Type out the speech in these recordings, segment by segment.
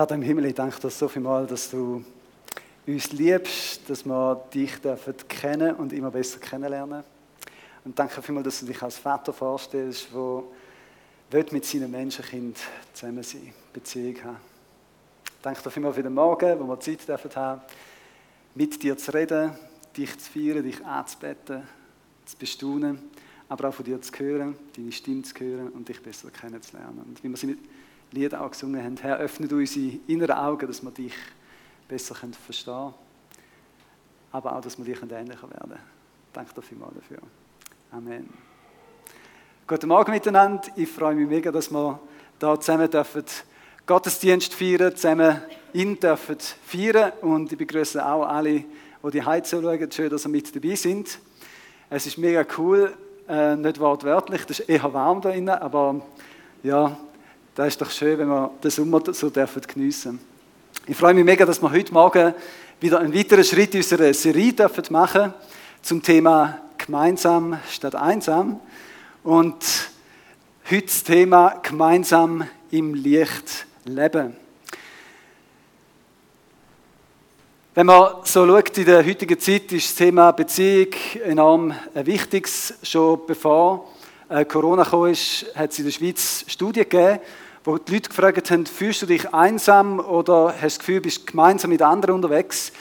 Vater im Himmel, ich danke dir so viel mal, dass du uns liebst, dass wir dich dürfen kennen und immer besser kennenlernen. Und danke vielmals, dass du dich als Vater vorstellst, der mit seinen Menschenkind zusammen sein, Beziehung haben. Danke dir vielmals für den Morgen, wo wir Zeit dürfen haben, mit dir zu reden, dich zu feiern, dich anzubeten, zu bestaunen, aber auch von dir zu hören, deine Stimme zu hören und dich besser kennenzulernen. Und wie wir sie mit Lieder auch gesungen haben, Herr, öffne unsere inneren Augen, dass wir dich besser verstehen können, aber auch, dass wir dich ähnlicher werden. Danke dir vielmals dafür. Amen. Guten Morgen miteinander. Ich freue mich mega, dass wir da zusammen dürfen Gottesdienst feiern, zusammen ihn dürfen feiern und ich begrüße auch alle, die die Heiz schauen. Schön, dass ihr mit dabei sind. Es ist mega cool, äh, nicht wortwörtlich, das ist eher warm da drinnen, aber ja, das ist doch schön, wenn wir den Sommer so dürfen geniessen. Ich freue mich mega, dass wir heute Morgen wieder einen weiteren Schritt in unserer Serie dürfen machen zum Thema gemeinsam statt einsam. Und heute das Thema gemeinsam im Licht leben. Wenn man so schaut, in der heutigen Zeit ist das Thema Beziehung enorm wichtig. Schon bevor äh, Corona kam, hat es in der Schweiz Studien gegeben, wo die Leute gefragt haben, fühlst du dich einsam oder hast du das Gefühl, bist gemeinsam mit anderen unterwegs?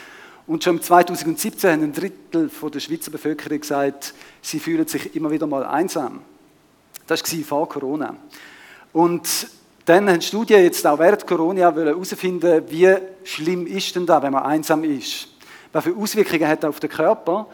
Und schon 2017 haben ein Drittel der Schweizer Bevölkerung gesagt, sie fühlen sich immer wieder mal einsam. Das war vor Corona. Und dann haben Studien jetzt auch während Corona herausfinden, wie schlimm ist denn da, wenn man einsam ist? Welche Auswirkungen hat das auf den Körper?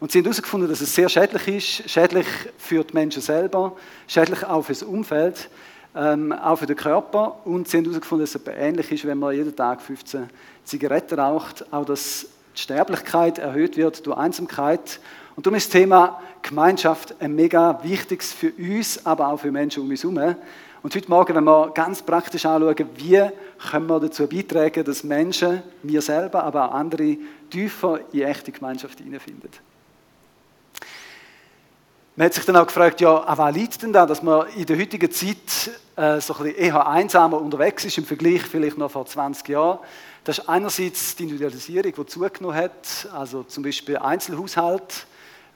Und sie haben herausgefunden, dass es sehr schädlich ist, schädlich für die Menschen selber, schädlich auch für das Umfeld, ähm, auch für den Körper. Und sie haben herausgefunden, dass es ähnlich ist, wenn man jeden Tag 15 Zigaretten raucht, auch dass die Sterblichkeit erhöht wird durch Einsamkeit. Und darum ist das Thema Gemeinschaft ein mega wichtiges für uns, aber auch für Menschen um uns herum. Und heute Morgen, wenn wir ganz praktisch anschauen, wie können wir dazu beitragen, dass Menschen, wir selber, aber auch andere, tiefer in echte Gemeinschaft hineinfinden. Man hat sich dann auch gefragt, ja, an was liegt denn da, dass man in der heutigen Zeit äh, so ein eher einsamer unterwegs ist im Vergleich vielleicht noch vor 20 Jahren. Das ist einerseits die Individualisierung, die zugenommen hat, also zum Beispiel Einzelhaushalt.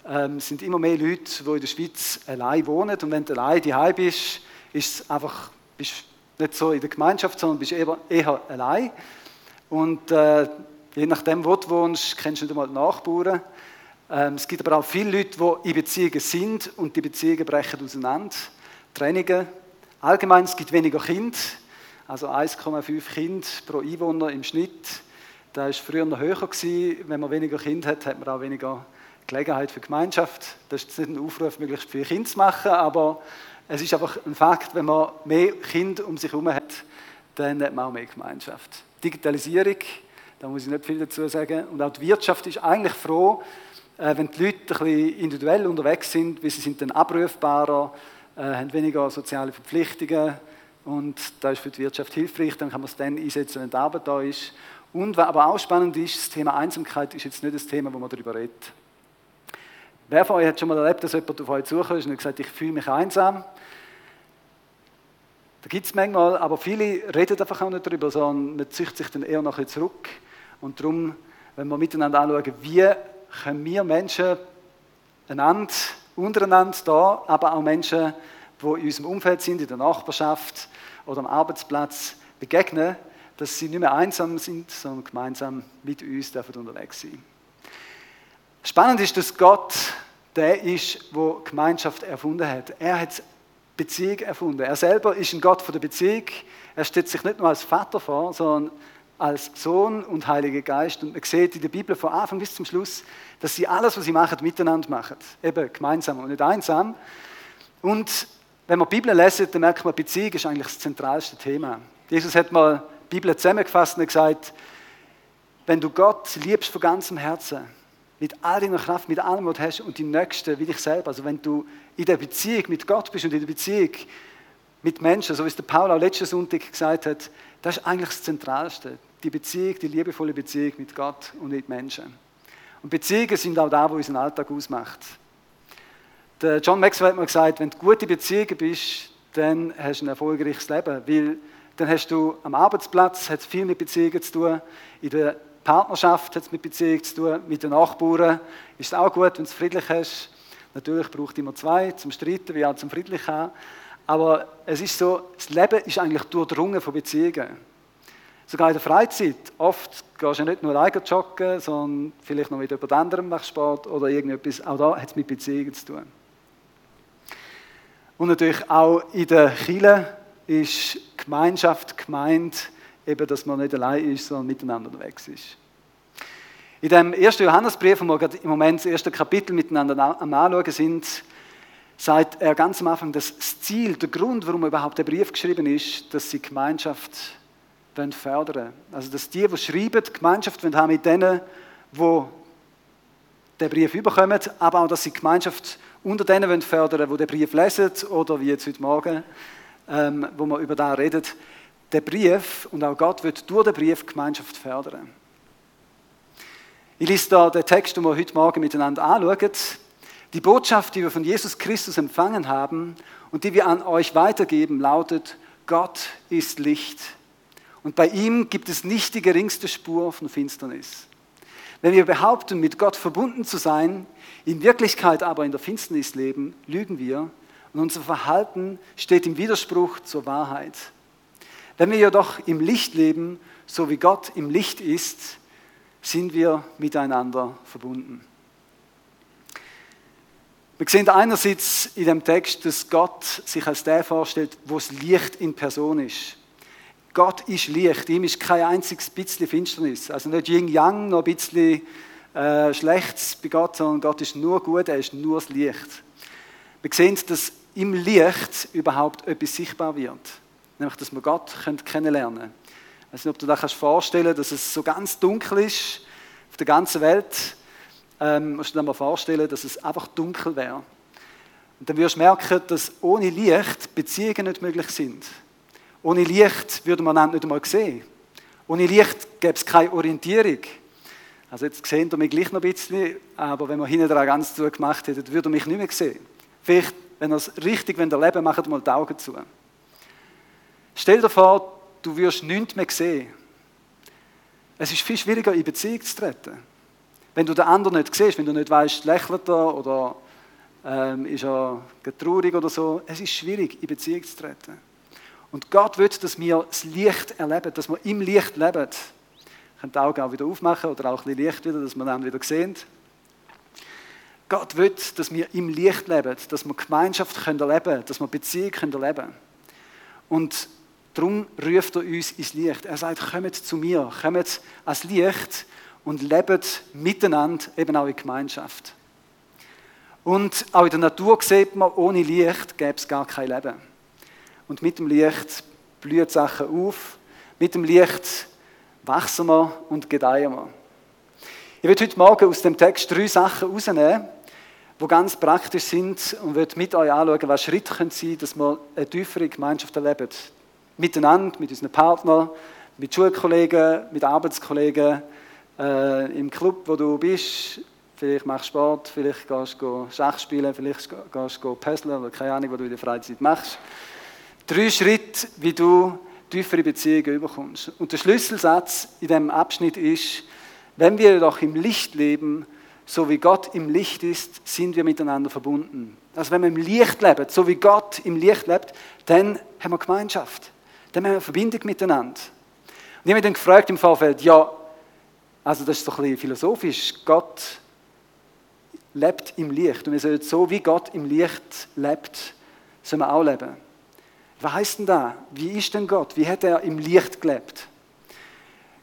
Ähm, sind immer mehr Leute, die in der Schweiz allein wohnen und wenn du allein daheim bist, ist es einfach, bist nicht so in der Gemeinschaft, sondern bist eher, eher allein. Und äh, je nachdem, wo du wohnst, kennst du nicht einmal die Nachbarn. Ähm, es gibt aber auch viele Leute, die in Beziehungen sind und die Beziehungen brechen auseinander. Trennungen. Allgemein, es gibt weniger Kinder also 1,5 Kinder pro Einwohner im Schnitt. Das war früher noch höher. Gewesen. Wenn man weniger Kinder hat, hat man auch weniger Gelegenheit für Gemeinschaft. Das ist nicht ein Aufruf, möglichst viele Kinder zu machen, aber es ist einfach ein Fakt, wenn man mehr Kinder um sich herum hat, dann hat man auch mehr Gemeinschaft. Digitalisierung, da muss ich nicht viel dazu sagen. Und auch die Wirtschaft ist eigentlich froh, wenn die Leute ein bisschen individuell unterwegs sind, weil sie sind dann abrufbarer, äh, haben weniger soziale Verpflichtungen, und das ist für die Wirtschaft hilfreich, dann kann man es dann einsetzen, wenn die Arbeit da ist. Und was aber auch spannend ist, das Thema Einsamkeit ist jetzt nicht das Thema, wo man darüber redet. Wer von euch hat schon mal erlebt, dass jemand auf euch zukommt und gesagt, ich fühle mich einsam? Da gibt es manchmal, aber viele reden einfach auch nicht darüber, sondern man zieht sich dann eher nachher zurück. Und darum, wenn wir miteinander anschauen, wie können wir Menschen einander, untereinander da, aber auch Menschen, die in unserem Umfeld sind, in der Nachbarschaft oder am Arbeitsplatz begegnen, dass sie nicht mehr einsam sind, sondern gemeinsam mit uns dürfen unterwegs sein. Spannend ist, dass Gott der ist, der Gemeinschaft erfunden hat. Er hat Beziehung erfunden. Er selber ist ein Gott von der Beziehung. Er stellt sich nicht nur als Vater vor, sondern als Sohn und Heiliger Geist. Und man sieht in der Bibel von Anfang bis zum Schluss, dass sie alles, was sie machen, miteinander machen. Eben gemeinsam und nicht einsam. Und wenn wir die Bibel lesen, dann merkt man, Beziehung ist eigentlich das zentralste Thema. Jesus hat mal die Bibel zusammengefasst und gesagt, wenn du Gott liebst von ganzem Herzen, mit all deiner Kraft, mit allem, was du hast und die Nächsten wie dich selber, also wenn du in der Beziehung mit Gott bist und in der Beziehung mit Menschen, so wie es der Paul auch letzten Sonntag gesagt hat, das ist eigentlich das Zentralste. Die Beziehung, die liebevolle Beziehung mit Gott und mit Menschen. Und Beziehungen sind auch da, wo unseren Alltag ausmacht. Der John Maxwell hat mal gesagt, wenn du gute Beziehungen bist, dann hast du ein erfolgreiches Leben, weil Dann hast du am Arbeitsplatz hat viel mit Beziehungen zu tun. In der Partnerschaft hat es mit Beziehungen zu tun. Mit den Nachbarn ist es auch gut, wenn du es friedlich hast. Natürlich braucht es immer zwei zum Streiten, wie auch zum friedlich haben. Aber es ist so, das Leben ist eigentlich durchdrungen von Beziehungen. Sogar in der Freizeit. Oft gehst du ja nicht nur alleine joggen, sondern vielleicht noch mit jemand anderem machst Sport oder irgendetwas. Auch da hat es mit Beziehungen zu tun. Und natürlich auch in der Kirche ist Gemeinschaft gemeint, eben, dass man nicht allein ist, sondern miteinander unterwegs ist. In dem ersten Johannesbrief, wo wir im Moment das erste Kapitel miteinander am Anschauen sind, sagt er ganz am Anfang, dass das Ziel, der Grund, warum überhaupt der Brief geschrieben ist, dass sie Gemeinschaft fördern wollen. Also, dass die, die schreiben, Gemeinschaft haben mit denen, die den Brief überkommen, aber auch, dass sie Gemeinschaft unter denen fördern wollen, die den Brief lesen oder wie jetzt heute Morgen, ähm, wo wir über da reden. Der Brief und auch Gott wird durch den Brief Gemeinschaft fördern. Ich lese da den Text, den wir heute Morgen miteinander anschauen. Die Botschaft, die wir von Jesus Christus empfangen haben und die wir an euch weitergeben, lautet, Gott ist Licht. Und bei ihm gibt es nicht die geringste Spur von Finsternis. Wenn wir behaupten, mit Gott verbunden zu sein, in Wirklichkeit aber in der Finsternis leben, lügen wir und unser Verhalten steht im Widerspruch zur Wahrheit. Wenn wir jedoch im Licht leben, so wie Gott im Licht ist, sind wir miteinander verbunden. Wir sehen einerseits in dem Text, dass Gott sich als der vorstellt, wo das Licht in Person ist. Gott ist Licht, ihm ist kein einziges bisschen Finsternis. Also nicht Yin-Yang, noch ein bisschen äh, Schlechtes bei Gott, sondern Gott ist nur gut, er ist nur das Licht. Wir sehen, dass im Licht überhaupt etwas sichtbar wird. Nämlich, dass wir Gott kennenlernen können. Ich weiß nicht, ob du dir vorstellen kannst, dass es so ganz dunkel ist auf der ganzen Welt. Ähm, musst du dir mal vorstellen, dass es einfach dunkel wäre. Und dann wirst du merken, dass ohne Licht Beziehungen nicht möglich sind. Ohne Licht würde man nicht einmal sehen. Ohne Licht gäbe es keine Orientierung. Also jetzt sehen ihr mich gleich noch ein bisschen, aber wenn wir hinten dran ganz zu gemacht hätten, würde mich nicht mehr sehen. Vielleicht, wenn ihr es richtig wenn ihr leben, macht mal die Augen zu. Stell dir vor, du wirst nichts mehr sehen. Es ist viel schwieriger, in Beziehung zu treten. Wenn du den anderen nicht siehst, wenn du nicht weißt, lächelt er oder ähm, ist er traurig oder so, es ist schwierig, in Beziehung zu treten. Und Gott will, dass wir das Licht erleben, dass wir im Licht leben. Ich kann die Augen auch wieder aufmachen oder auch ein bisschen Licht wieder, dass wir dann wieder sehen. Gott will, dass wir im Licht leben, dass wir Gemeinschaft erleben können, dass wir Beziehung erleben können. Und darum ruft er uns ins Licht. Er sagt, kommt zu mir, kommt ans Licht und lebt miteinander, eben auch in Gemeinschaft. Und auch in der Natur sieht man, ohne Licht gäbe es gar kein Leben. Und mit dem Licht blühen Sachen auf. Mit dem Licht wachsen wir und gedeihen wir. Ich werde heute Morgen aus dem Text drei Sachen herausnehmen, die ganz praktisch sind und werde mit euch anschauen, was Schritte sein können, dass wir eine tiefere Gemeinschaft erleben. Miteinander, mit unseren Partnern, mit Schulkollegen, mit Arbeitskollegen, äh, im Club, wo du bist. Vielleicht machst du Sport, vielleicht gehst du Schach spielen, vielleicht gehst du puzzeln oder keine Ahnung, was du in der Freizeit machst. Drei Schritte, wie du tiefere Beziehungen überkommst. Und der Schlüsselsatz in dem Abschnitt ist, wenn wir jedoch im Licht leben, so wie Gott im Licht ist, sind wir miteinander verbunden. Also wenn wir im Licht leben, so wie Gott im Licht lebt, dann haben wir Gemeinschaft. Dann haben wir Verbindung miteinander. Und ich habe mich dann gefragt im Vorfeld, ja, also das ist so ein bisschen philosophisch, Gott lebt im Licht. Und wir sollen so wie Gott im Licht lebt, sollen wir auch leben. Was heißt denn da? Wie ist denn Gott? Wie hat er im Licht gelebt?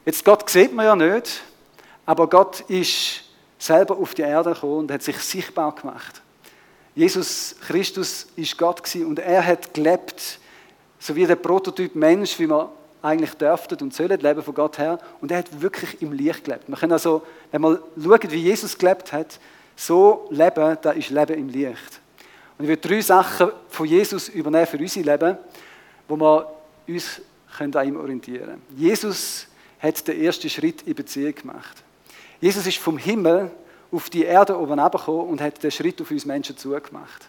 Jetzt, Gott sieht man ja nicht, aber Gott ist selber auf die Erde gekommen und hat sich sichtbar gemacht. Jesus Christus ist Gott und er hat gelebt, so wie der Prototyp Mensch, wie man eigentlich dürften und sollen leben von Gott her. Und er hat wirklich im Licht gelebt. Wir können also, wenn wir schauen, wie Jesus gelebt hat, so leben, da ist Leben im Licht. Und ich will drei Sachen von Jesus übernehmen für unser Leben, wo wir uns an ihm orientieren können. Jesus hat den ersten Schritt in Beziehung gemacht. Jesus ist vom Himmel auf die Erde oben herabgekommen und hat den Schritt auf uns Menschen zugemacht.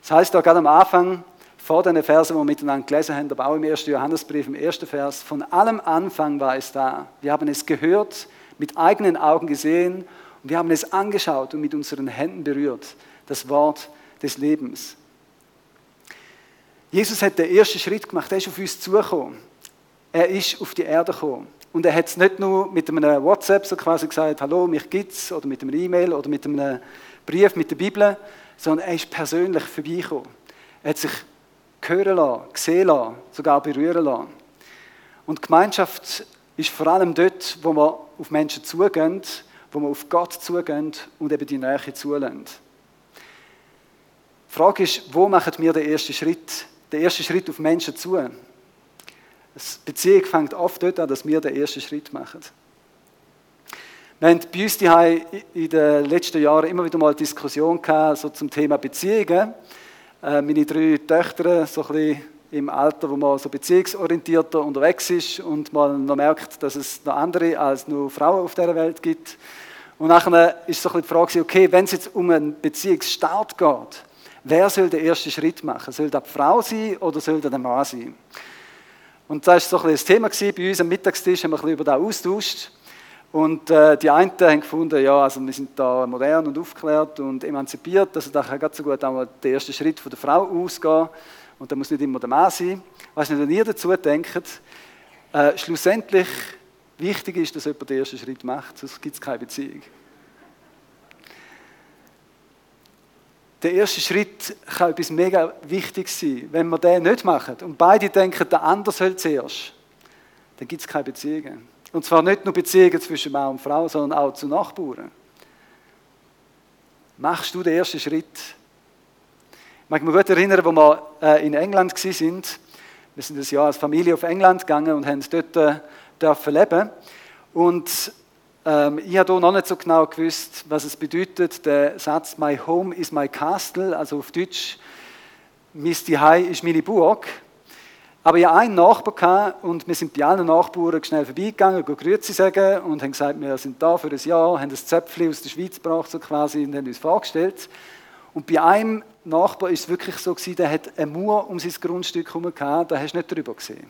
Das heißt da gerade am Anfang, vor den Versen, die wir miteinander gelesen haben, aber auch im ersten Johannesbrief, im ersten Vers, von allem Anfang war es da. Wir haben es gehört, mit eigenen Augen gesehen und wir haben es angeschaut und mit unseren Händen berührt. Das Wort des Lebens. Jesus hat den ersten Schritt gemacht, er ist auf uns zugekommen. Er ist auf die Erde gekommen. Und er hat es nicht nur mit einem WhatsApp so quasi gesagt, hallo, mich gibt's, oder mit einem E-Mail oder mit einem Brief mit der Bibel, sondern er ist persönlich vorbeigekommen. Er hat sich hören lassen, sehen lassen, sogar berühren lassen. Und Gemeinschaft ist vor allem dort, wo man auf Menschen zugehen, wo man auf Gott zugehen und eben die Nähe zulassen. Die Frage ist, wo machen wir den ersten Schritt? Den ersten Schritt auf Menschen zu. Die Beziehung fängt oft dort an, dass wir den ersten Schritt machen. Wir haben bei uns in den letzten Jahren immer wieder mal Diskussionen gehabt, so zum Thema Beziehungen. Äh, meine drei Töchter, so ein bisschen im Alter, wo man so beziehungsorientierter unterwegs ist und man noch merkt, dass es noch andere als nur Frauen auf dieser Welt gibt. Und nachher ist so ein bisschen die Frage, okay, wenn es jetzt um einen Beziehungsstart geht, Wer soll den ersten Schritt machen? Soll das die Frau sein oder soll das der Mann sein? Und das war so ein das Thema bei uns am Mittagstisch, haben wir ein bisschen über das austauscht. Und äh, die einen haben gefunden, ja, also wir sind da modern und aufgeklärt und emanzipiert, also da kann ganz so gut mal der erste Schritt von der Frau ausgehen und da muss nicht immer der Mann sein. Was nicht, wenn ihr dazu denkt, äh, schlussendlich wichtig ist, dass jemand den ersten Schritt macht, sonst gibt es keine Beziehung. der erste Schritt kann etwas mega wichtig sein. Wenn wir den nicht machen und beide denken, der andere soll zuerst, dann gibt es keine Beziehungen. Und zwar nicht nur Beziehungen zwischen Mann und Frau, sondern auch zu Nachbarn. Machst du den ersten Schritt? Ich mag mich gut erinnern, als wir äh, in England waren. Wir sind ein Jahr als Familie auf England gegangen und haben dort äh, dürfen leben. Und ähm, ich habe noch nicht so genau gewusst, was es bedeutet, der Satz My home is my castle, also auf Deutsch, mein Zuhause ist meine Burg. Aber hatte einen Nachbar und wir sind bei allen Nachbarn schnell vorbeigegangen, Grüezi sagen und haben gesagt, wir sind da für ein Jahr, haben das Zöpfchen aus der Schweiz gebracht so quasi, und haben uns vorgestellt. Und bei einem Nachbar ist es wirklich so gewesen, der hat eine Mauer um sein Grundstück herum gehabt, da hast du nicht drüber gesehen.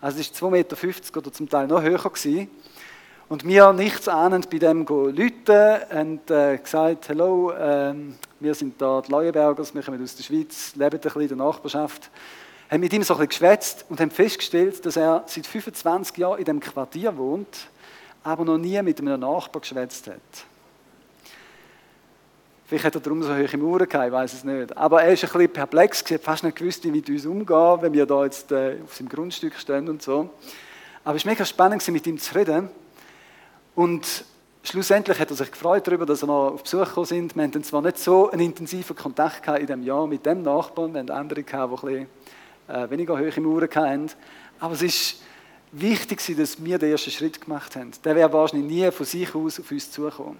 Also es war 2,50 Meter oder zum Teil noch höher gewesen. Und wir nichts ahnend bei dem Leute und äh, gesagt, hallo, äh, wir sind da die Leuenbergers, wir kommen aus der Schweiz, leben ein bisschen in der Nachbarschaft. Haben mit ihm so ein bisschen geschwätzt und haben festgestellt, dass er seit 25 Jahren in dem Quartier wohnt, aber noch nie mit einem Nachbar geschwätzt hat. Vielleicht hat er darum so hohe Mauern gehabt, ich weiß es nicht. Aber er ist ein bisschen perplex, hat fast nicht gewusst, wie mit uns umgehen, wenn wir da jetzt äh, auf seinem Grundstück stehen und so. Aber es war mega spannend, mit ihm zu reden. Und schlussendlich hat er sich gefreut darüber, dass wir noch auf Besuch gekommen sind. Wir hatten zwar nicht so einen intensiven Kontakt in diesem Jahr mit dem Nachbarn, wir hatten andere, die ein bisschen äh, weniger hohe Mauern hatten. Aber es ist wichtig, dass wir den ersten Schritt gemacht haben. Der wäre wahrscheinlich nie von sich aus auf uns zugekommen.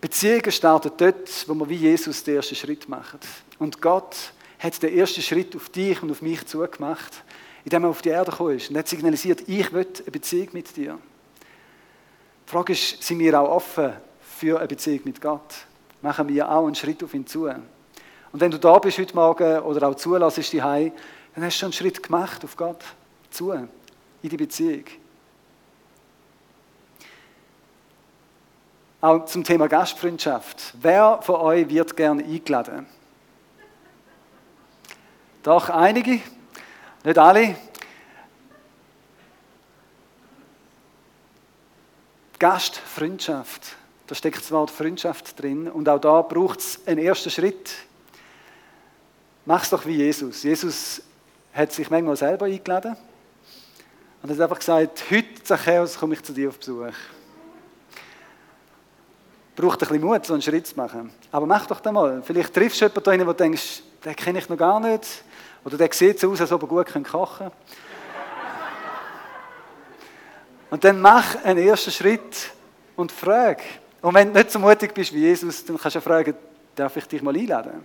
Beziehungen starten dort, wo wir wie Jesus den ersten Schritt machen. Und Gott hat den ersten Schritt auf dich und auf mich zugemacht indem er auf die Erde gekommen ist und hat signalisiert, ich will eine Beziehung mit dir. Die Frage ist, sind wir auch offen für eine Beziehung mit Gott? Machen wir auch einen Schritt auf ihn zu? Und wenn du da bist heute Morgen oder auch zulässt die Hause, dann hast du schon einen Schritt gemacht auf Gott zu, in die Beziehung. Auch zum Thema Gastfreundschaft. Wer von euch wird gerne eingeladen? Doch einige, nicht alle. Gastfreundschaft. Da steckt das Wort Freundschaft drin. Und auch da braucht es einen ersten Schritt. Mach es doch wie Jesus. Jesus hat sich manchmal selber eingeladen und hat einfach gesagt: Heute, Zachäus, komme ich zu dir auf Besuch. Braucht ein bisschen Mut, so einen Schritt zu machen. Aber mach doch den mal. Vielleicht triffst du jemanden, wo du denkst, den kenne ich noch gar nicht. Oder der sieht so aus, als ob er gut kochen kann. Und dann mach einen ersten Schritt und frag. Und wenn du nicht so mutig bist wie Jesus, dann kannst du fragen, darf ich dich mal einladen?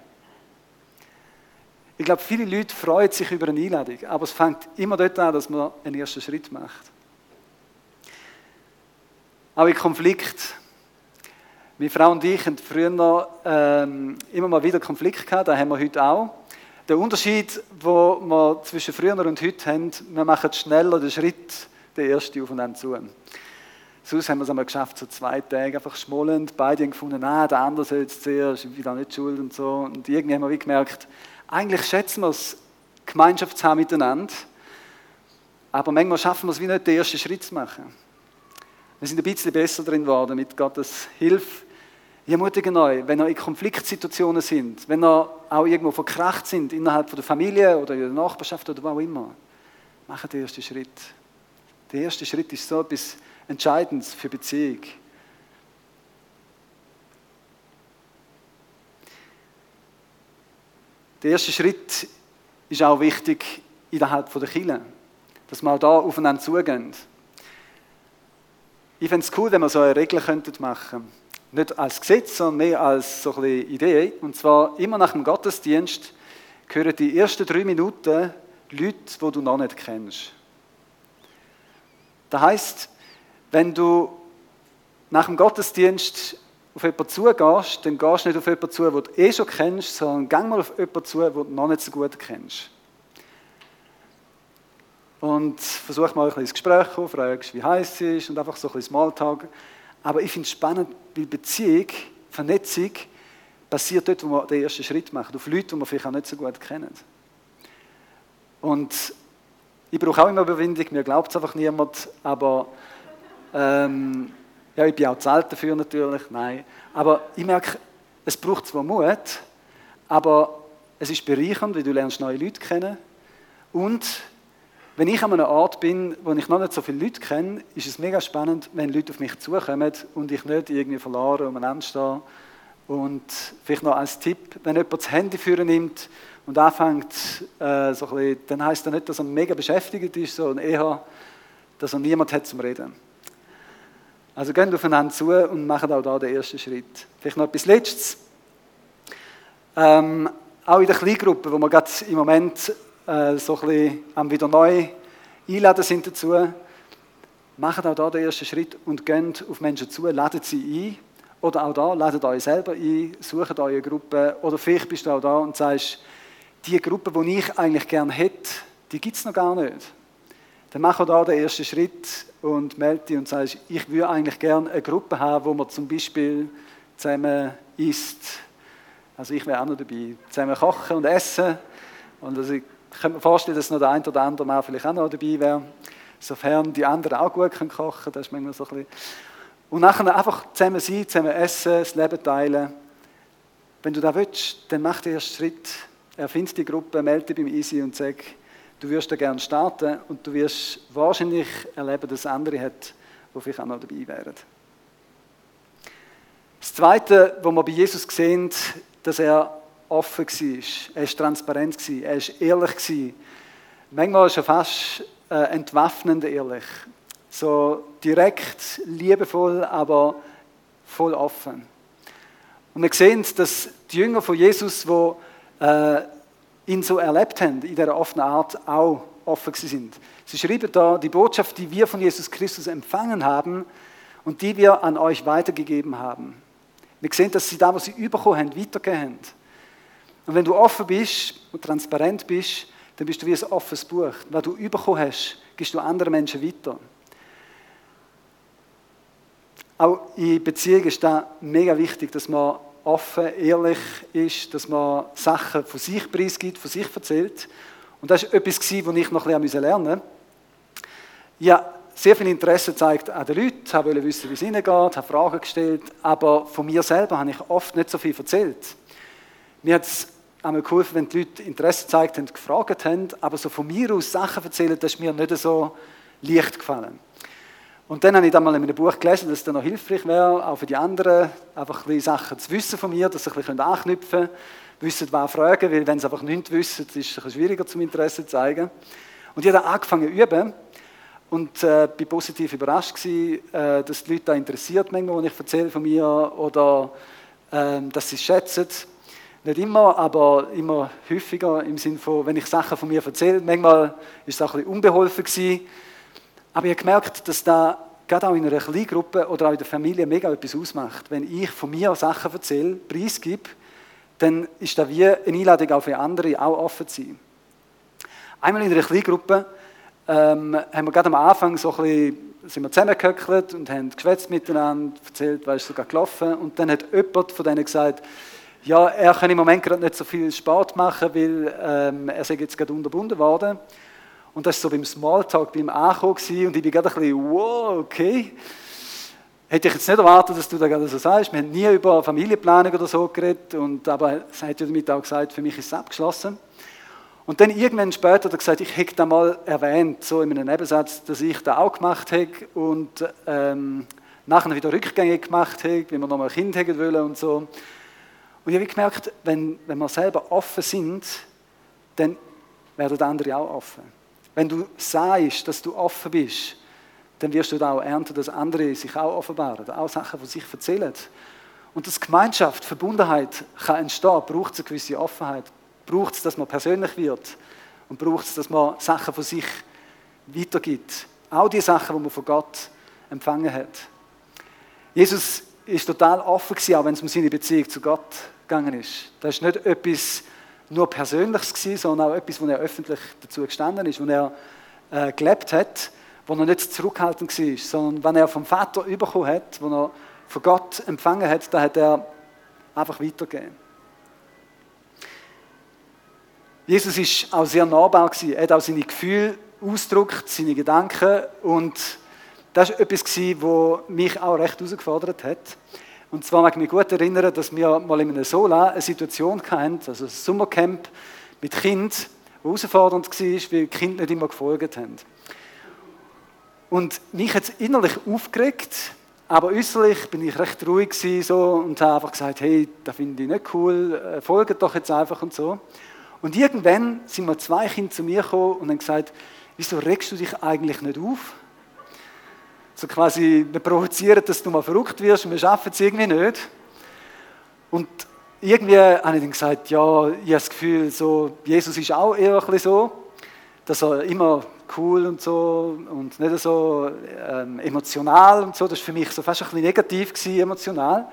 Ich glaube, viele Leute freuen sich über eine Einladung, aber es fängt immer dort an, dass man einen ersten Schritt macht. Auch in Konflikt. Meine Frau und ich haben früher ähm, immer mal wieder Konflikt gehabt, da haben wir heute auch. Der Unterschied, den wir zwischen früher und heute haben, wir machen schneller den Schritt, der erste aufeinander zu. Sonst haben wir es einmal geschafft, so zwei Tage einfach schmollend. Beide haben gefunden, nein, der andere soll jetzt zuerst, ich bin da nicht schuld und so. Und irgendwie haben wir wie gemerkt, eigentlich schätzen wir es, Gemeinschaft zu haben miteinander. Aber manchmal schaffen wir es wie nicht, den ersten Schritt zu machen. Wir sind ein bisschen besser drin geworden mit Gottes Hilfe. Ich ermutige euch, wenn ihr in Konfliktsituationen sind, wenn ihr auch irgendwo verkracht sind, innerhalb der Familie oder in der Nachbarschaft oder wo auch immer, macht den ersten Schritt. Der erste Schritt ist so etwas Entscheidendes für Beziehung. Der erste Schritt ist auch wichtig innerhalb der Kirche, dass wir auch da aufeinander zugehen. Ich fände es cool, wenn wir so eine Regel machen könnten. Nicht als Gesetz, sondern mehr als so eine Idee. Und zwar immer nach dem Gottesdienst gehören die ersten drei Minuten Leute, die du noch nicht kennst. Das heißt, wenn du nach dem Gottesdienst auf jemanden zugehst, dann gehst du nicht auf jemanden zu, den du eh schon kennst, sondern geh mal auf jemanden zu, den du noch nicht so gut kennst. Und versuch mal ein bisschen ins Gespräch zu fragst, wie heiß es ist und einfach so ein bisschen Smalltalk. Aber ich finde es spannend, weil Beziehung, Vernetzung passiert dort, wo man den ersten Schritt macht, auf Leute, die man vielleicht auch nicht so gut kennen. Und ich brauche auch immer Überwindung, mir glaubt es einfach niemand, aber ähm, ja, ich bin auch zu alt dafür natürlich, nein. Aber ich merke, es braucht zwar Mut, aber es ist bereichernd, weil du lernst neue Leute kennen. Und wenn ich an einem Ort bin, wo ich noch nicht so viele Leute kenne, ist es mega spannend, wenn Leute auf mich zukommen und ich nicht irgendwie verloren umeinander stehe. Und vielleicht noch als Tipp, wenn jemand das Handy führen nimmt und anfängt, äh, so ein bisschen, dann heißt das nicht, dass er mega beschäftigt ist, sondern eher, dass er niemand hat zum Reden. Also gehen aufeinander zu und machen auch da den ersten Schritt. Vielleicht noch etwas Letztes. Ähm, auch in der Kleingruppe, wo wir gerade im Moment äh, so ein bisschen wieder neu einladen sind dazu, machen auch da den ersten Schritt und gehen auf Menschen zu, laden sie ein. Oder auch da, ladet euch selber ein, sucht eure Gruppe. Oder vielleicht bist du auch da und sagst, die Gruppe, die ich eigentlich gerne hätte, die gibt es noch gar nicht. Dann mach da den ersten Schritt und melde dich und sagst, ich würde eigentlich gerne eine Gruppe haben, wo man zum Beispiel zusammen isst. Also ich wäre auch noch dabei. Zusammen kochen und essen. Und also ich könnte mir vorstellen, dass noch der ein oder andere Mann vielleicht auch noch dabei wäre. Sofern die anderen auch gut können kochen. Das ist manchmal so ein bisschen. Und nachher einfach zusammen sein, zusammen essen, das Leben teilen. Wenn du das willst, dann mach den ersten Schritt erfind die Gruppe, melde dich beim Easy und sag, du wirst da gerne starten und du wirst wahrscheinlich erleben, dass andere hat, die vielleicht auch noch dabei wären. Das Zweite, was wir bei Jesus sehen, dass er offen war. Er war transparent, er war ehrlich. Manchmal ist er fast äh, entwaffnend ehrlich. So direkt, liebevoll, aber voll offen. Und wir sehen, dass die Jünger von Jesus, die ihn so erlebt haben, in dieser offenen Art auch offen sind. Sie schreiben da, die Botschaft, die wir von Jesus Christus empfangen haben und die wir an euch weitergegeben haben. Wir sehen, dass sie da, was sie bekommen haben, weitergegeben haben. Und wenn du offen bist und transparent bist, dann bist du wie ein offenes Buch. Was du bekommen hast, gibst du anderen Menschen weiter. Auch in Beziehungen ist da mega wichtig, dass man offen, ehrlich ist, dass man Sachen von sich preisgibt, von sich erzählt. Und das war etwas, was ich noch ein bisschen lernen musste. Ich habe sehr viel Interesse gezeigt an den Leuten, wollte wissen, wie es ihnen geht, habe Fragen gestellt, aber von mir selber habe ich oft nicht so viel erzählt. Mir hat es einmal geholfen, wenn die Leute Interesse gezeigt haben, gefragt haben, aber so von mir aus Sachen erzählen, das ist mir nicht so leicht gefallen. Und dann habe ich dann in einem Buch gelesen, dass es dann noch hilfreich wäre, auch für die anderen, einfach ein bisschen Sachen zu wissen von mir, dass sie ein bisschen anknüpfen können, wissen, was fragen, weil wenn sie einfach nichts wissen, ist es ein bisschen schwieriger zum Interesse zu zeigen. Und ich habe dann angefangen zu üben und äh, bin positiv überrascht gewesen, äh, dass die Leute da interessiert, manchmal, wenn ich erzähle von mir oder äh, dass sie es schätzen. Nicht immer, aber immer häufiger im Sinne von, wenn ich Sachen von mir erzähle. Manchmal ist es auch ein bisschen unbeholfen gewesen. Aber ich habe gemerkt, dass da gerade auch in einer Kleingruppe oder auch in der Familie mega etwas ausmacht. Wenn ich von mir Sachen erzähle, preisgebe, dann ist das wie eine Einladung auch für andere, auch offen zu sein. Einmal in einer Kleingruppe ähm, haben wir gerade am Anfang so ein bisschen, sind zusammengehöckelt und haben geschwätzt miteinander, erzählt, was ist sogar gelaufen. Und dann hat jemand von denen gesagt, ja, er kann im Moment gerade nicht so viel Sport machen, weil ähm, er sei jetzt gerade unterbunden worden. Und das war so beim Smalltalk, beim Ankommen und ich bin gerade ein bisschen, wow, okay. Hätte ich jetzt nicht erwartet, dass du das gerade so sagst. Wir haben nie über Familienplanung oder so geredet, und, aber es hat ja damit auch gesagt, für mich ist es abgeschlossen. Und dann irgendwann später hat er gesagt, ich hätte da mal erwähnt, so in einem Nebensatz, dass ich da auch gemacht habe und ähm, nachher wieder Rückgänge gemacht habe, wie wir nochmal ein Kind haben wollen und so. Und ich habe gemerkt, wenn, wenn wir selber offen sind, dann werden andere auch offen. Wenn du sagst, dass du offen bist, dann wirst du da auch ernten, dass andere sich auch offenbaren, auch Sachen von sich erzählen. Und dass Gemeinschaft, Verbundenheit kann entstehen, braucht es eine gewisse Offenheit braucht es, dass man persönlich wird und braucht es, dass man Sachen von sich weitergibt. Auch die Sachen, die man von Gott empfangen hat. Jesus ist total offen auch wenn es um seine Beziehung zu Gott gegangen ist. Das ist nicht etwas nur Persönliches gewesen, sondern auch etwas, wo er öffentlich dazu gestanden ist, wo er äh, gelebt hat, wo er nicht zurückhaltend war, sondern wenn er vom Vater bekommen hat, wo er von Gott empfangen hat, dann hat er einfach weitergegeben. Jesus ist auch sehr nahbar gewesen. Er hat auch seine Gefühle ausgedrückt, seine Gedanken und das war etwas, was mich auch recht herausgefordert hat. Und zwar mag ich mich gut erinnern, dass wir mal in einem Sola eine Situation hatten, also ein Sommercamp mit Kind, das herausfordernd war, weil die Kinder nicht immer gefolgt haben. Und mich hat es innerlich aufgeregt, aber äußerlich bin ich recht ruhig so, und habe einfach gesagt, hey, das finde ich nicht cool, äh, folgt doch jetzt einfach und so. Und irgendwann sind mal zwei Kinder zu mir gekommen und haben gesagt, wieso regst du dich eigentlich nicht auf? So quasi, wir provozieren, dass du mal verrückt wirst und wir schaffen es irgendwie nicht. Und irgendwie habe ich dann gesagt, ja, ich habe das Gefühl, so, Jesus ist auch eher ein bisschen so, dass er immer cool und so und nicht so ähm, emotional und so. Das war für mich so fast ein bisschen negativ gewesen, emotional.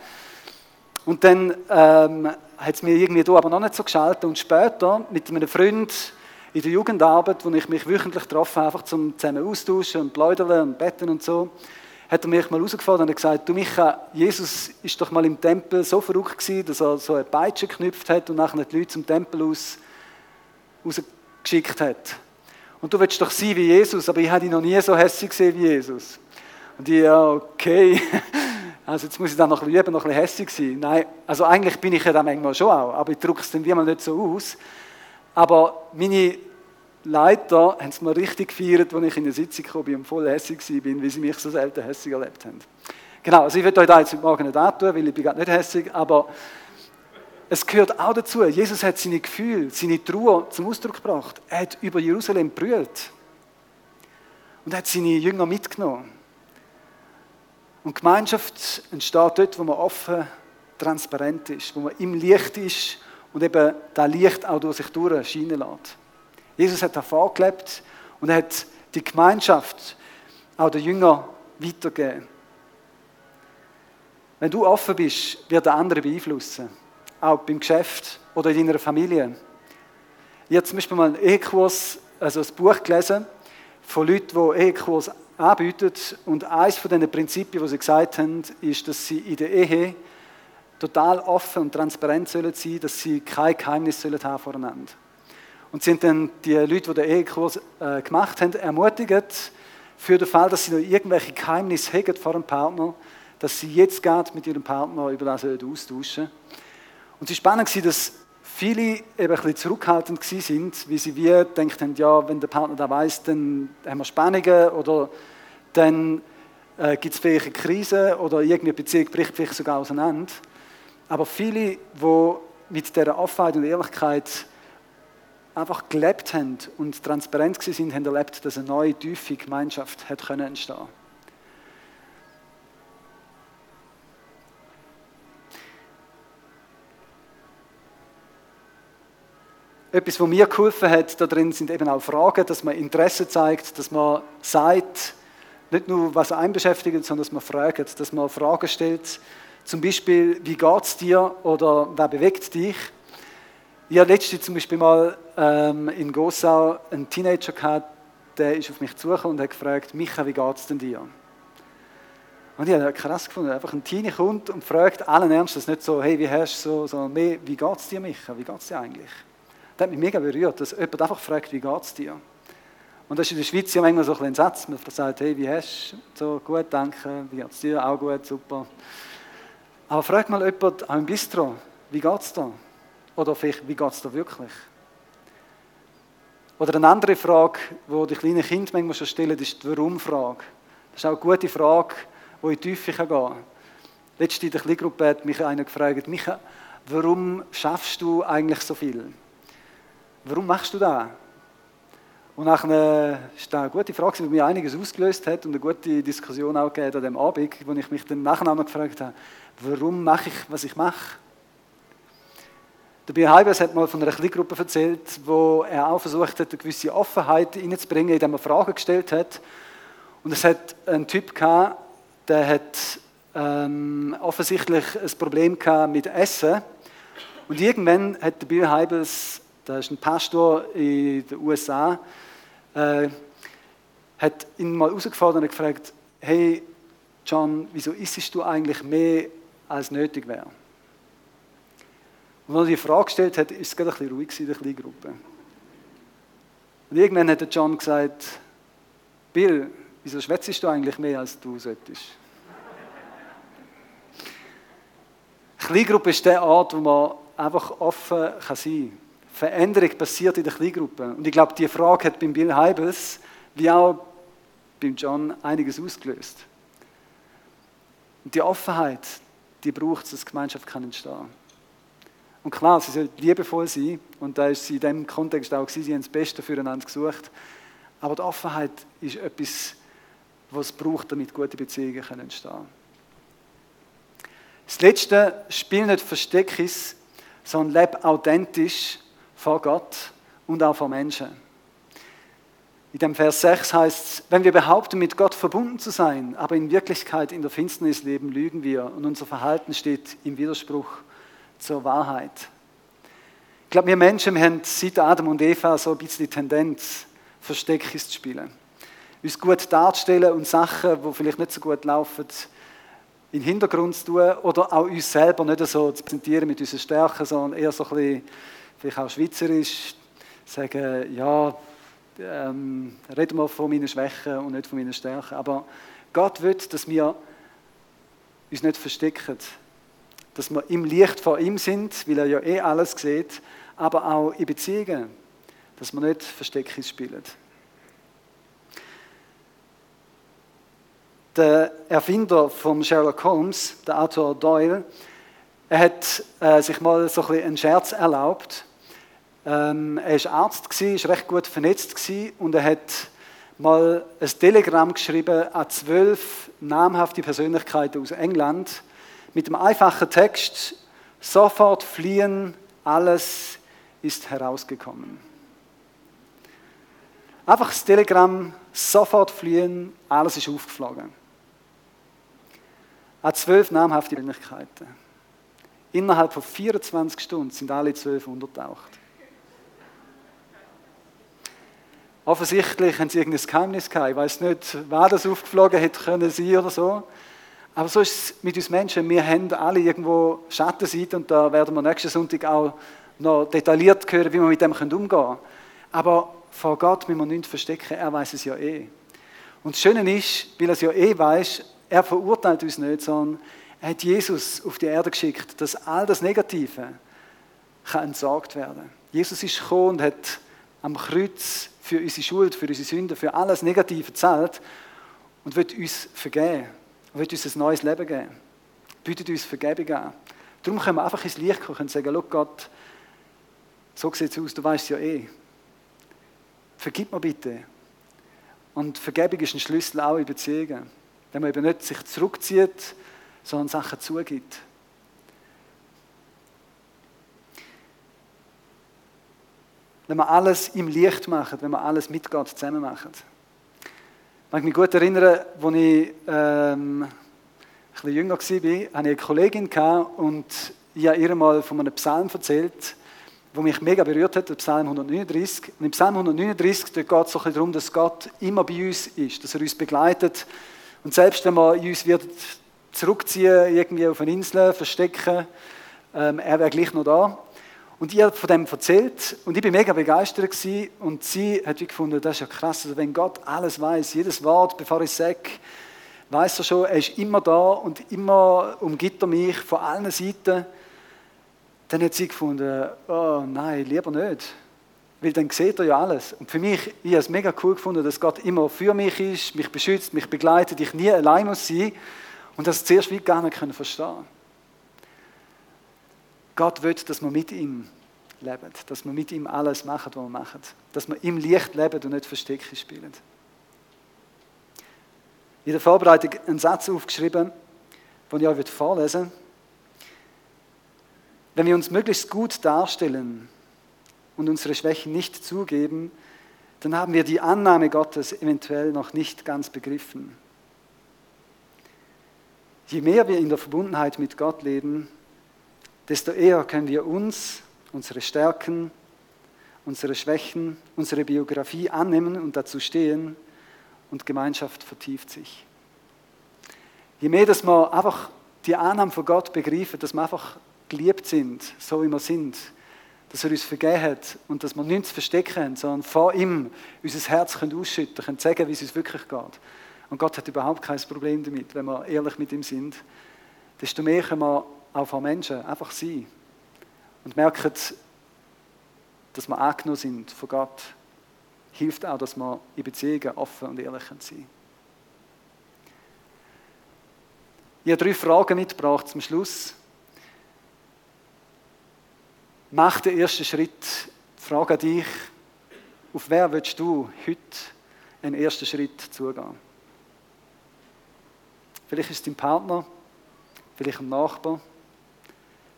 Und dann ähm, hat es mir irgendwie da aber noch nicht so geschaltet. Und später mit einem Freund in der Jugendarbeit, wo ich mich wöchentlich habe, einfach zum zusammen austauschen und plaudern und betten und so, hat er mich mal herausgefordert und gesagt, du Micha, Jesus ist doch mal im Tempel so verrückt gewesen, dass er so eine Peitsche geknüpft hat und nachher die Leute zum Tempel aus, rausgeschickt hat. Und du willst doch sein wie Jesus, aber ich habe dich noch nie so hässlich gesehen wie Jesus. Und ich, ja, okay. Also jetzt muss ich dann noch üben, noch ein bisschen hässlich sein. Nein, also eigentlich bin ich ja dann manchmal schon auch, aber ich drücke es dann wie mal nicht so aus. Aber meine Leiter haben es mir richtig gefeiert, als ich in eine Sitzung kam und voll hässlich war, weil sie mich so selten hässlich erlebt haben. Genau, also ich will euch da jetzt heute Morgen nicht antun, weil ich bin gerade nicht hässlich, aber es gehört auch dazu. Jesus hat seine Gefühle, seine Trauer zum Ausdruck gebracht. Er hat über Jerusalem brüllt und hat seine Jünger mitgenommen. Und Gemeinschaft entsteht dort, wo man offen, transparent ist, wo man im Licht ist und eben das Licht auch durch sich durch scheinen lässt. Jesus hat hervorgelebt und er hat die Gemeinschaft auch den Jüngern weitergegeben. Wenn du offen bist, wird der andere beeinflussen. Auch beim Geschäft oder in deiner Familie. Habe zum Beispiel mal einen Ehekurs, also ein Buch gelesen von Leuten, die Ehekurs anbietet. Und eines von den Prinzipien, die sie gesagt haben, ist, dass sie in der Ehe total offen und transparent sollen sein, dass sie kein Geheimnis sollen haben voreinander. Und sie haben dann die Leute, die den Ehekurs äh, gemacht haben, ermutigt, für den Fall, dass sie noch irgendwelche Geheimnisse haben vor dem Partner, dass sie jetzt geht mit ihrem Partner über das austauschen. Und es war spannend, dass viele eben ein bisschen zurückhaltend sind, wie sie wie gedacht haben, ja, wenn der Partner da weiß, dann haben wir Spannungen oder dann äh, gibt es vielleicht eine Krise oder irgendeine Beziehung bricht vielleicht sogar auseinander. Aber viele, die mit dieser Offenheit und Ehrlichkeit einfach gelebt haben und transparent sind, haben erlebt, dass eine neue, tiefe Gemeinschaft hat entstehen können. Etwas, was mir geholfen hat, da drin sind eben auch Fragen, dass man Interesse zeigt, dass man sagt, nicht nur was einen beschäftigt, sondern dass man fragt, dass man Fragen stellt, Zum Beispiel, wie geht es dir oder wer bewegt dich? Ich hatte letztens zum Beispiel mal ähm, in Gossau einen Teenager gehabt, der ist auf mich zugekommen und hat gefragt, Micha, wie geht es denn dir? Und ich habe krass gefunden, einfach ein Teenie kommt und fragt allen Ernstes, nicht so, hey, wie hast du so, sondern mehr, wie geht es dir, Micha, wie geht es dir eigentlich? Das hat mich mega berührt, dass jemand einfach fragt, wie geht es dir? Und das ist in der Schweiz ja manchmal so ein Satz, man sagt, hey, wie hast du so, gut, danke, wie geht es dir, auch gut, super. Aber frag mal jemand auch im Bistro, wie geht es dir? Oder vielleicht, wie geht es dir wirklich? Oder eine andere Frage, die die kleinen Kinder manchmal schon stellen, ist die Warum-Frage. Das ist auch eine gute Frage, die in die Tiefe gehen kann. Letztens in der Kleingruppe hat mich einer gefragt, Micha, warum schaffst du eigentlich so viel? Warum machst du das? Und nachher ist das eine gute Frage, die mir einiges ausgelöst hat und eine gute Diskussion auch gegeben an dem Abend, wo ich mich dann nachher gefragt habe, warum mache ich, was ich mache? Der Bier Heibers hat mal von einer Kleingruppe erzählt, wo er auch versucht hat, eine gewisse Offenheit reinzubringen, indem er Fragen gestellt hat. Und es hat einen Typ gehabt, der hat ähm, offensichtlich ein Problem gehabt mit Essen. Und irgendwann hat der Bill Heibels, der ist ein Pastor in den USA, äh, hat ihn mal herausgefordert und gefragt, hey John, wieso isst du eigentlich mehr, als nötig wäre? Und als er die Frage gestellt hat, ist es gerade ein bisschen ruhig in der kleinen Gruppe. Und irgendwann hat John gesagt, Bill, wieso schwätzt du eigentlich mehr, als du solltest? Kleingruppe ist der Ort, wo man einfach offen sein kann. Veränderung passiert in der Kleingruppe. Und ich glaube, die Frage hat beim Bill Heibels, wie auch beim John, einiges ausgelöst. Und die Offenheit, die braucht es, dass Gemeinschaft kann entstehen Und klar, sie soll liebevoll sein. Und da ist sie in diesem Kontext auch gewesen, sie haben das Beste füreinander gesucht. Aber die Offenheit ist etwas, was es braucht, damit gute Beziehungen entstehen können. Das letzte, spiel nicht Versteckis, sondern lebe authentisch vor Gott und auch vor Menschen. In dem Vers 6 heißt es, wenn wir behaupten, mit Gott verbunden zu sein, aber in Wirklichkeit in der Finsternis leben, lügen wir und unser Verhalten steht im Widerspruch zur Wahrheit. Ich glaube, wir Menschen haben seit Adam und Eva so ein bisschen die Tendenz, Versteckis zu spielen. Uns gut darzustellen und Sachen, die vielleicht nicht so gut laufen, in den Hintergrund zu tun oder auch uns selber nicht so zu präsentieren mit unseren Stärken, sondern eher so ein bisschen, vielleicht auch schweizerisch, sagen, ja, ähm, reden wir von meinen Schwächen und nicht von meinen Stärken. Aber Gott will, dass wir uns nicht verstecken, dass wir im Licht vor ihm sind, weil er ja eh alles sieht, aber auch in Beziehungen, dass wir nicht Versteckis spielen. der Erfinder von Sherlock Holmes, der Arthur Doyle, er hat äh, sich mal so ein einen Scherz erlaubt. Ähm, er war Arzt, war recht gut vernetzt und er hat mal ein Telegramm geschrieben an zwölf namhafte Persönlichkeiten aus England mit dem einfachen Text: Sofort fliehen, alles ist herausgekommen. Einfach das Telegramm, sofort fliehen, alles ist aufgeflogen an zwölf namhafte Persönlichkeiten. Innerhalb von 24 Stunden sind alle zwölf untertaucht. Offensichtlich haben sie irgendein Geheimnis gehabt. Ich weiß nicht, wer das aufgeflogen hätte können sie oder so. Aber so ist es mit uns Menschen. Wir haben alle irgendwo Schattenseiten und da werden wir nächsten Sonntag auch noch detailliert hören, wie wir mit dem umgehen können. Aber vor Gott müssen wir nichts verstecken. Er weiß es ja eh. Und das Schöne ist, weil er es ja eh weiß, er verurteilt uns nicht, sondern er hat Jesus auf die Erde geschickt, dass all das Negative kann entsorgt werden. Jesus ist gekommen und hat am Kreuz für unsere Schuld, für unsere Sünden, für alles Negative zahlt und wird uns vergeben. Und wird uns ein neues Leben geben. Bietet uns Vergebung an. Darum können wir einfach ins Licht kommen und sagen, Look Gott, so sieht es aus, du weißt ja eh. Vergib mir bitte. Und Vergebung ist ein Schlüssel auch in Beziehungen. Wenn man eben nicht sich zurückzieht, sondern Sachen zugibt. Wenn wir alles im Licht machen, wenn wir alles mit Gott zusammen machen. Ich kann mich gut erinnern, als ich ähm, bisschen jünger war, hatte ich eine Kollegin und ich habe ihr mal von einem Psalm erzählt, der mich mega berührt hat, der Psalm 139. Und im Psalm 139 geht es so darum, dass Gott immer bei uns ist, dass er uns begleitet. Und selbst wenn wir uns wird zurückziehen, irgendwie auf eine Insel verstecken, ähm, er wäre gleich noch da. Und ich habe von dem erzählt und ich bin mega begeistert gewesen. und sie hat gefunden, das ist ja krass, also wenn Gott alles weiß, jedes Wort, bevor ich sage, weiß er schon, er ist immer da und immer umgibt er mich von allen Seiten. Dann hat sie gefunden, oh nein, lieber nicht. Weil dann sieht er ja alles. Und für mich, ich habe es mega cool gefunden, dass Gott immer für mich ist, mich beschützt, mich begleitet, ich nie allein muss sein und das zuerst wie gar nicht verstehen Gott will, dass wir mit ihm leben, dass wir mit ihm alles machen, was wir machen, dass wir im Licht leben und nicht Verstecke spielen. In der Vorbereitung einen Satz aufgeschrieben, den ich euch vorlesen will. Wenn wir uns möglichst gut darstellen und unsere Schwächen nicht zugeben, dann haben wir die Annahme Gottes eventuell noch nicht ganz begriffen. Je mehr wir in der Verbundenheit mit Gott leben, desto eher können wir uns, unsere Stärken, unsere Schwächen, unsere Biografie annehmen und dazu stehen und Gemeinschaft vertieft sich. Je mehr, dass wir einfach die Annahme von Gott begreifen, dass wir einfach geliebt sind, so wie wir sind, dass er uns vergeben hat und dass wir nichts verstecken haben, sondern vor ihm unser Herz können ausschütten können, sagen, wie es uns wirklich geht. Und Gott hat überhaupt kein Problem damit, wenn wir ehrlich mit ihm sind. Desto mehr können wir auch von Menschen einfach sein und merken, dass wir angenommen sind von Gott. Hilft auch, dass wir in Beziehungen offen und ehrlich können. Ich habe drei Fragen mitgebracht zum Schluss. Mach den ersten Schritt. Frage dich, auf wer willst du heute einen ersten Schritt zugehen? Vielleicht ist es dein Partner, vielleicht ein Nachbar.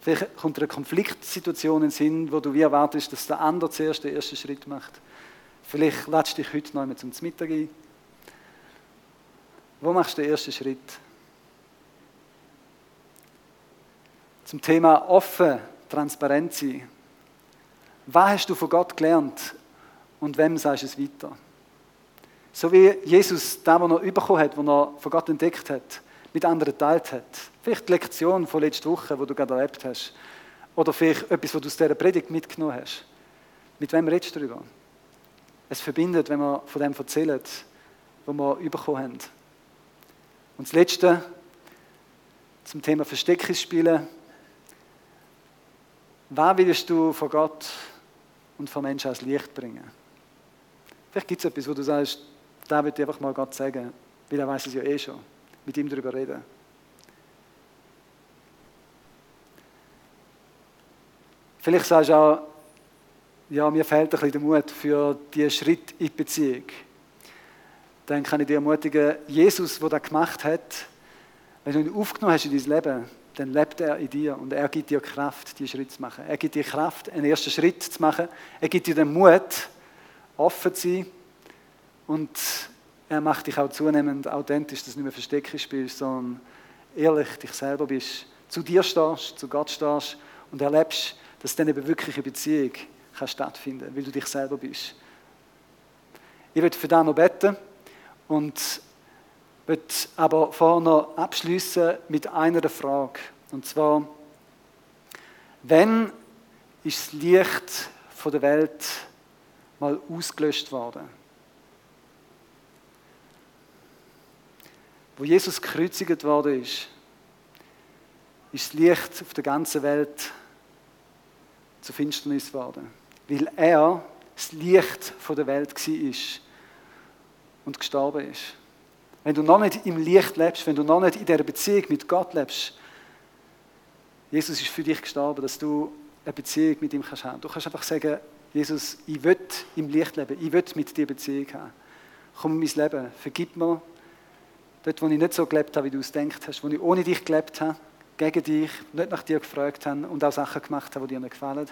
Vielleicht kommt eine Konfliktsituation in den Sinn, wo du wie erwartest, dass der andere zuerst den ersten Schritt macht. Vielleicht lädst du dich heute noch einmal zum Mittag ein. Wo machst du den ersten Schritt? Zum Thema offen, transparent sein. Was hast du von Gott gelernt und wem sagst du es weiter? So wie Jesus, der, was er bekommen hat, was er von Gott entdeckt hat, mit anderen geteilt hat. Vielleicht die Lektion von letzter Woche, die du gerade erlebt hast. Oder vielleicht etwas, was du aus dieser Predigt mitgenommen hast. Mit wem redest du darüber? Es verbindet, wenn wir von dem erzählen, was wir bekommen haben. Und das Letzte, zum Thema Versteckungsspielen. Was willst du von Gott und von Menschen als Licht bringen? Vielleicht gibt es etwas, wo du sagst, da würde ich einfach mal Gott sagen, weil er weiß es ja eh schon. Mit ihm darüber reden. Vielleicht sagst du auch, ja, mir fehlt ein bisschen der Mut für diesen Schritt in die Beziehung. Dann kann ich dir ermutigen, Jesus, der das gemacht hat, wenn du ihn aufgenommen hast in dein Leben, dann lebt er in dir und er gibt dir Kraft, diesen Schritt zu machen. Er gibt dir Kraft, einen ersten Schritt zu machen. Er gibt dir den Mut, offen zu sein und er macht dich auch zunehmend authentisch, dass du nicht mehr versteckt bist, sondern ehrlich dich selber bist, zu dir stehst, zu Gott stehst und erlebst, dass dann eben wirklich eine Beziehung kann stattfinden weil du dich selber bist. Ich werde für das noch beten und möchte aber noch abschließen mit einer Frage. Und zwar, wenn ist das Licht von der Welt mal ausgelöscht worden? Wo Jesus gekreuzigt worden ist, ist das Licht auf der ganzen Welt zur Finsternis geworden. Weil er das Licht der Welt war und gestorben ist. Wenn du noch nicht im Licht lebst, wenn du noch nicht in dieser Beziehung mit Gott lebst, Jesus ist für dich gestorben, dass du eine Beziehung mit ihm kannst haben. Du kannst einfach sagen, Jesus, ich will im Licht leben, ich will mit dir Beziehung haben. Komm in mein Leben, vergib mir. Dort, wo ich nicht so gelebt habe, wie du es gedacht hast, wo ich ohne dich gelebt habe, gegen dich, nicht nach dir gefragt habe und auch Sachen gemacht habe, die dir nicht gefallen.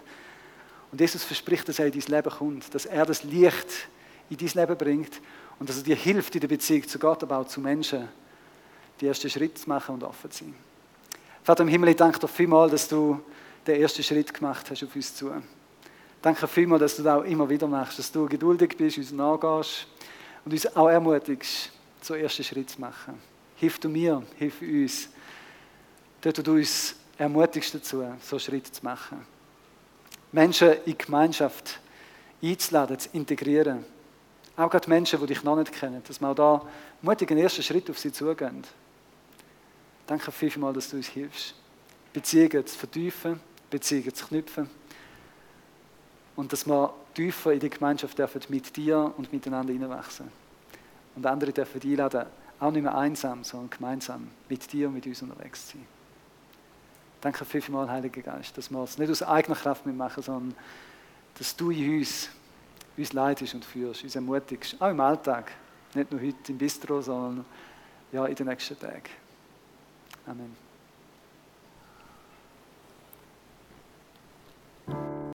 Und Jesus verspricht, dass er in dein Leben kommt, dass er das Licht in dein Leben bringt und dass er dir hilft in der Beziehung zu Gott, aber auch zu Menschen, die ersten Schritte zu machen und offen zu sein. Vater im Himmel, ich danke dir vielmals, dass du den ersten Schritt gemacht hast auf uns zu. Danke vielmals, dass du das auch immer wieder machst, dass du geduldig bist, uns nachgehst und uns auch ermutigst, so ersten Schritt zu machen. Hilf du mir, hilf uns, dort du uns ermutigst dazu, so Schritte zu machen. Menschen in Gemeinschaft einzuladen, zu integrieren. Auch gerade Menschen, die dich noch nicht kennen, dass wir auch da mutig einen ersten Schritt auf sie zugehen. Danke vielmals, dass du uns hilfst, Beziehungen zu vertiefen, Beziehungen zu knüpfen und dass wir tiefer in die Gemeinschaft dürfen mit dir und miteinander hineinwachsen. Und andere dürfen einladen, auch nicht mehr einsam, sondern gemeinsam mit dir und mit uns unterwegs zu sein. Danke vielmals, Heiliger Geist, dass wir es nicht aus eigener Kraft machen, sondern dass du in uns uns leitest und führst, uns ermutigst, auch im Alltag. Nicht nur heute im Bistro, sondern ja, in den nächsten Tagen. Amen.